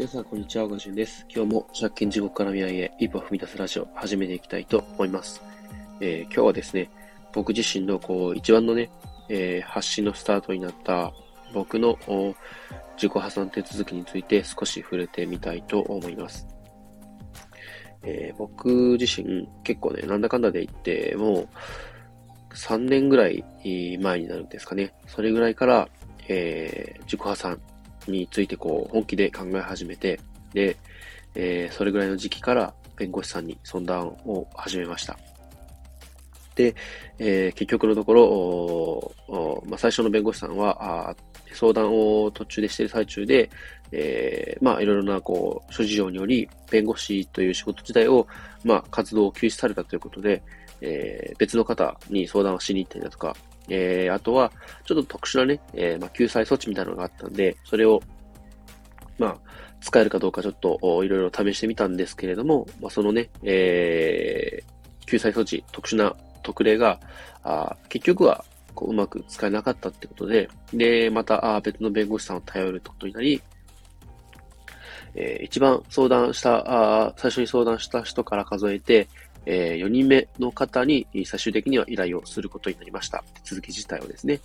皆さん、こんにちは。ガジュンです。今日も借金地獄から未来へ一歩踏み出すラジオ始めていきたいと思います。えー、今日はですね、僕自身のこう一番のね、えー、発信のスタートになった僕の自己破産手続きについて少し触れてみたいと思います。えー、僕自身結構ね、なんだかんだで言ってもう3年ぐらい前になるんですかね。それぐらいから、えー、自己破産についてこう本気で考え始めて、で、えー、それぐらいの時期から弁護士さんに相談を始めました。で、えー、結局のところ、まあ、最初の弁護士さんは、相談を途中でしている最中で、えー、まあ、いろいろな、こう、諸事情により、弁護士という仕事自体を、まあ、活動を休止されたということで、えー、別の方に相談をしに行ったりだとか、えー、あとは、ちょっと特殊なね、えー、まあ、救済措置みたいなのがあったんで、それを、まあ、使えるかどうかちょっといろいろ試してみたんですけれども、まあ、そのね、えー、救済措置、特殊な特例が、あ結局はこううまく使えなかったってことで、で、またあ別の弁護士さんを頼るってことになり、えー、一番相談した、あ最初に相談した人から数えて、えー、4人目の方に最終的には依頼をすることになりました。手続き自体をですね。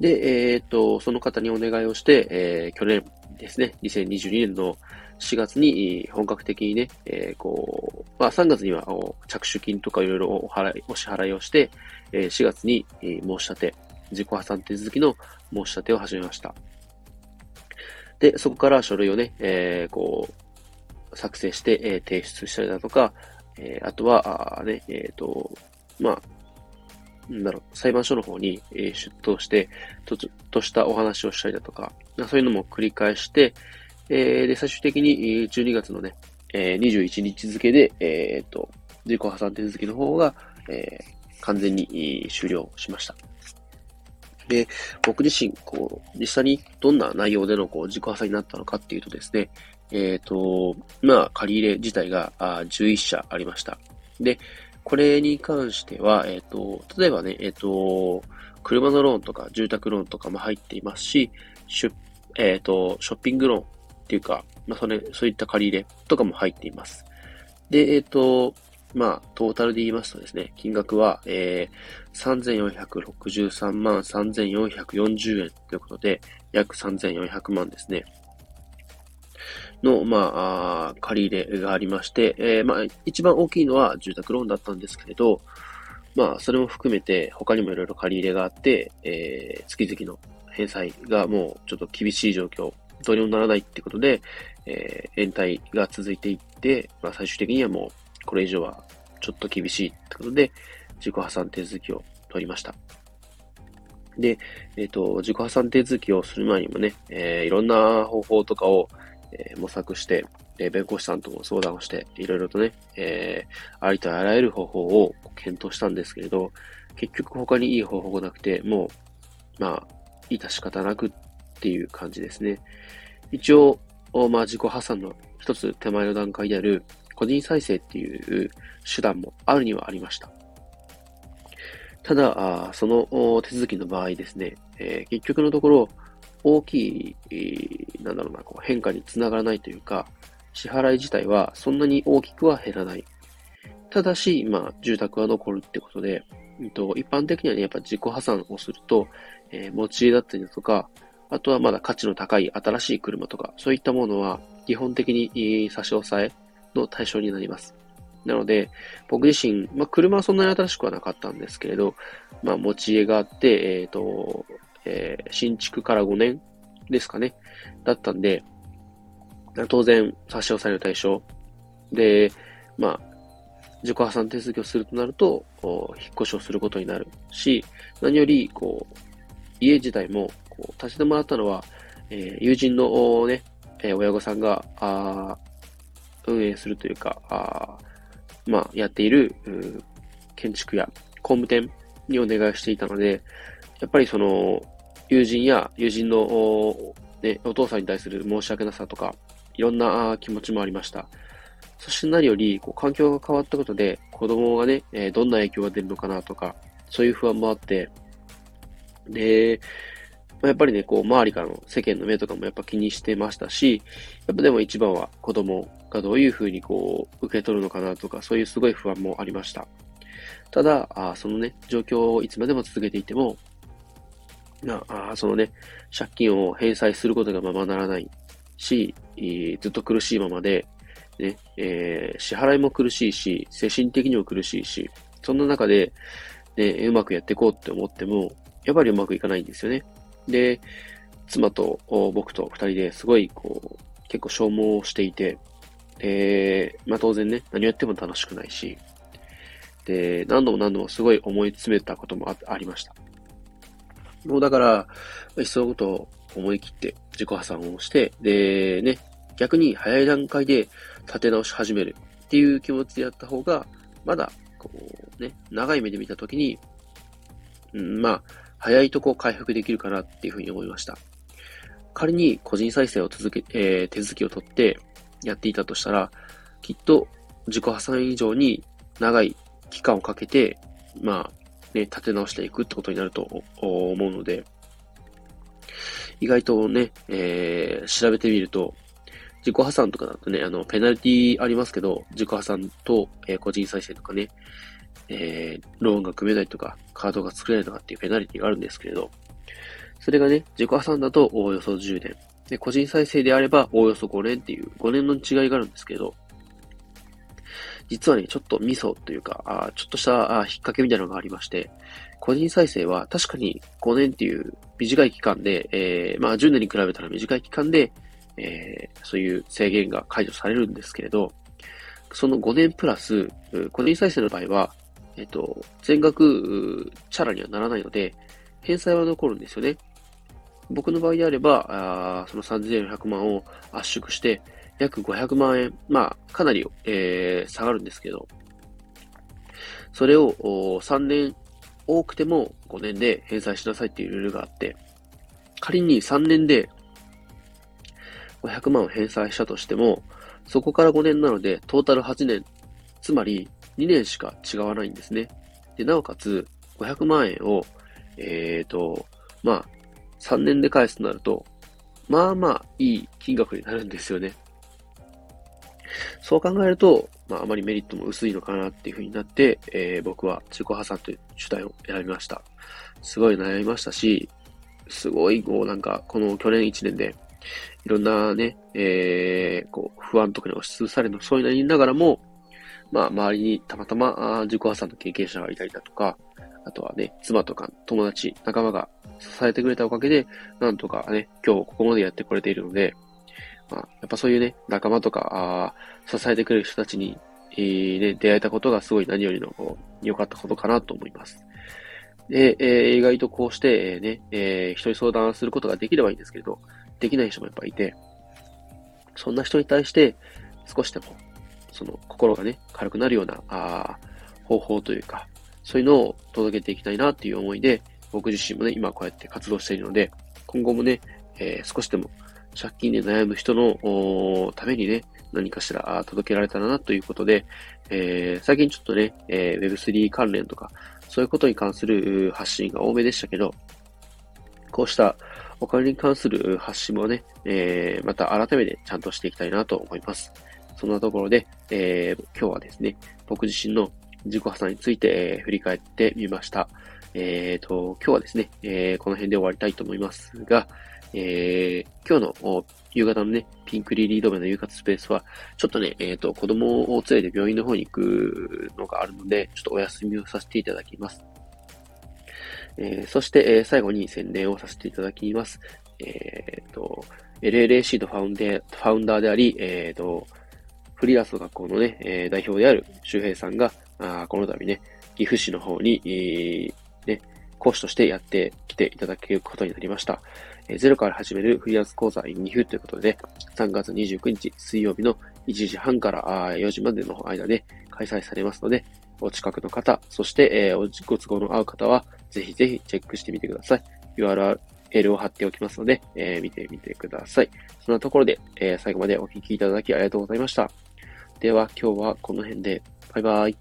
で、えー、っと、その方にお願いをして、えー、去年ですね、2022年の4月に本格的にね、えー、こう、まあ3月には着手金とかいろいろお払い、お支払いをして、え4月に申し立て、自己破産手続きの申し立てを始めました。で、そこから書類をね、えー、こう、作成して、えー、提出したりだとか、えー、あとは、あね、えっ、ー、と、まあ、なんだろ、裁判所の方に、出頭して、と、としたお話をしたりだとか、そういうのも繰り返して、えー、で、最終的に12月のね、えー、21日付で、えっ、ー、と、自己破産手続きの方が、えー、完全に終了しました。で、僕自身、こう、実際にどんな内容でのこう自己破産になったのかっていうとですね、えっ、ー、と、まあ、借り入れ自体があ11社ありました。で、これに関しては、えっ、ー、と、例えばね、えっ、ー、と、車のローンとか住宅ローンとかも入っていますし、シュえっ、と、ショッピングローンっていうか、まあ、それ、そういった借り入れとかも入っています。で、えっ、と、まあ、トータルで言いますとですね、金額は、えー、3463万3440円ということで、約3400万ですね。の、まあ、借り入れがありまして、えー、まあ、一番大きいのは住宅ローンだったんですけれど、まあ、それも含めて、他にもいろいろ借り入れがあって、えー、月々の返済がもうちょっと厳しい状況、どうにもならないってことで、えー、延滞が続いていって、まあ、最終的にはもう、これ以上はちょっと厳しいってことで、自己破産手続きを取りました。で、えっ、ー、と、自己破産手続きをする前にもね、えー、いろんな方法とかを、えー、模索して、え弁護士さんとも相談をして、いろいろとね、えー、ありとあらゆる方法を検討したんですけれど、結局他にいい方法がなくて、もう、まあ、致し方なくっていう感じですね。一応、まあ、自己破産の一つ手前の段階である、個人再生っていう手段もあるにはありました。ただ、その手続きの場合ですね、えー、結局のところ、大きい、なんだろうな、こう変化につながらないというか、支払い自体はそんなに大きくは減らない。ただし、まあ、住宅は残るってことで、と、一般的にはね、やっぱ自己破産をすると、えー、持ち家だったりだとか、あとはまだ価値の高い新しい車とか、そういったものは基本的に差し押さえの対象になります。なので、僕自身、まあ、車はそんなに新しくはなかったんですけれど、まあ、持ち家があって、えっ、ー、と、えー、新築から5年ですかね。だったんで、当然差し押さえる対象。で、まあ、自己破産手続きをするとなると、引っ越しをすることになるし、何より、こう、家自体も、こう、立ち止まったのは、えー、友人のね、えー、親御さんが、あ運営するというか、あまあ、やっている、建築や工務店にお願いしていたので、やっぱりその、友人や友人のお,、ね、お父さんに対する申し訳なさとか、いろんな気持ちもありました。そして何より、こう環境が変わったことで、子供がね、え、どんな影響が出るのかなとか、そういう不安もあって、で、まやっぱりね、こう、周りからの世間の目とかもやっぱ気にしてましたし、やっぱでも一番は子供がどういうふうにこう、受け取るのかなとか、そういうすごい不安もありました。ただ、あそのね、状況をいつまでも続けていても、あそのね、借金を返済することがままならないし、ずっと苦しいままで、ね、えー、支払いも苦しいし、精神的にも苦しいし、そんな中で、ね、うまくやっていこうって思っても、やっぱりうまくいかないんですよね。で、妻と僕と二人ですごい、こう、結構消耗していて、で、まあ当然ね、何をやっても楽しくないし、で、何度も何度もすごい思い詰めたこともありました。もうだから、いっそのことを思い切って自己破産をして、で、ね、逆に早い段階で立て直し始めるっていう気持ちでやった方が、まだ、こうね、長い目で見たときに、うん、まあ、早いとこ回復できるかなっていうふうに思いました。仮に個人再生を続け、えー、手続きを取ってやっていたとしたら、きっと自己破産以上に長い期間をかけて、まあ、ね、立て直していくってことになると思うので、意外とね、えー、調べてみると、自己破産とかだとね、あの、ペナルティありますけど、自己破産と、えー、個人再生とかね、えー、ローンが組めないとか、カードが作れないとかっていうペナルティがあるんですけれど、それがね、自己破産だとおおよそ10年。で、個人再生であればおおよそ5年っていう5年の違いがあるんですけど、実はね、ちょっとミソというか、あちょっとしたあ引っ掛けみたいなのがありまして、個人再生は確かに5年っていう短い期間で、えー、まあ10年に比べたら短い期間で、えー、そういう制限が解除されるんですけれど、その5年プラス、個人再生の場合は、えっ、ー、と、全額、チャラにはならないので、返済は残るんですよね。僕の場合であれば、あその3400万を圧縮して、約500万円、まあ、かなり、えー、下がるんですけど、それを3年、多くても5年で返済しなさいっていうルールがあって、仮に3年で500万を返済したとしても、そこから5年なので、トータル8年、つまり2年しか違わないんですね。で、なおかつ、500万円を、えーと、まあ、3年で返すとなると、まあまあいい金額になるんですよね。そう考えると、まあ、あまりメリットも薄いのかなっていう風になって、えー、僕は自己破産という主体を選びました。すごい悩みましたし、すごい、こう、なんか、この去年1年で、いろんなね、えー、こう、不安とかに押しつぶされるの、そういうの言いながらも、まあ、周りにたまたま自己破産の経験者がいたりだとか、あとはね、妻とか友達、仲間が支えてくれたおかげで、なんとかね、今日ここまでやってこれているので、まあ、やっぱそういうね、仲間とか、あ支えてくれる人たちに、えー、ね、出会えたことがすごい何よりの良かったことかなと思います。で、えー、意外とこうして、えー、ね、えー、人に相談することができればいいんですけど、できない人もやっぱいて、そんな人に対して少しでも、その心がね、軽くなるような、あ方法というか、そういうのを届けていきたいなっていう思いで、僕自身もね、今こうやって活動しているので、今後もね、えー、少しでも借金で悩む人のためにね、何かしら届けられたらなということで、えー、最近ちょっとね、えー、Web3 関連とか、そういうことに関する発信が多めでしたけど、こうしたお金に関する発信もね、えー、また改めてちゃんとしていきたいなと思います。そんなところで、えー、今日はですね、僕自身の自己破産について、えー、振り返ってみました。え、ー、と、今日はですね、えー、この辺で終わりたいと思いますが、えー、今日の夕方のね、ピンクリリード目の夕方スペースは、ちょっとね、えっ、ー、と、子供を連れて病院の方に行くのがあるので、ちょっとお休みをさせていただきます。えー、そして、えー、最後に宣伝をさせていただきます。えっ、ー、と、LLAC のファウンデーファウンダーであり、えっ、と、フリーランスの学校のね、えー、代表である周平さんが、あこの度ね、岐阜市の方に、えー、ね、講師としてやってきていただけることになりました。ゼロから始めるフリーランス講座 in 2風ということで、3月29日水曜日の1時半から4時までの間で開催されますので、お近くの方、そして、えー、ご都合の合う方は、ぜひぜひチェックしてみてください。URL を貼っておきますので、えー、見てみてください。そんなところで、えー、最後までお聴きいただきありがとうございました。では、今日はこの辺で、バイバイ。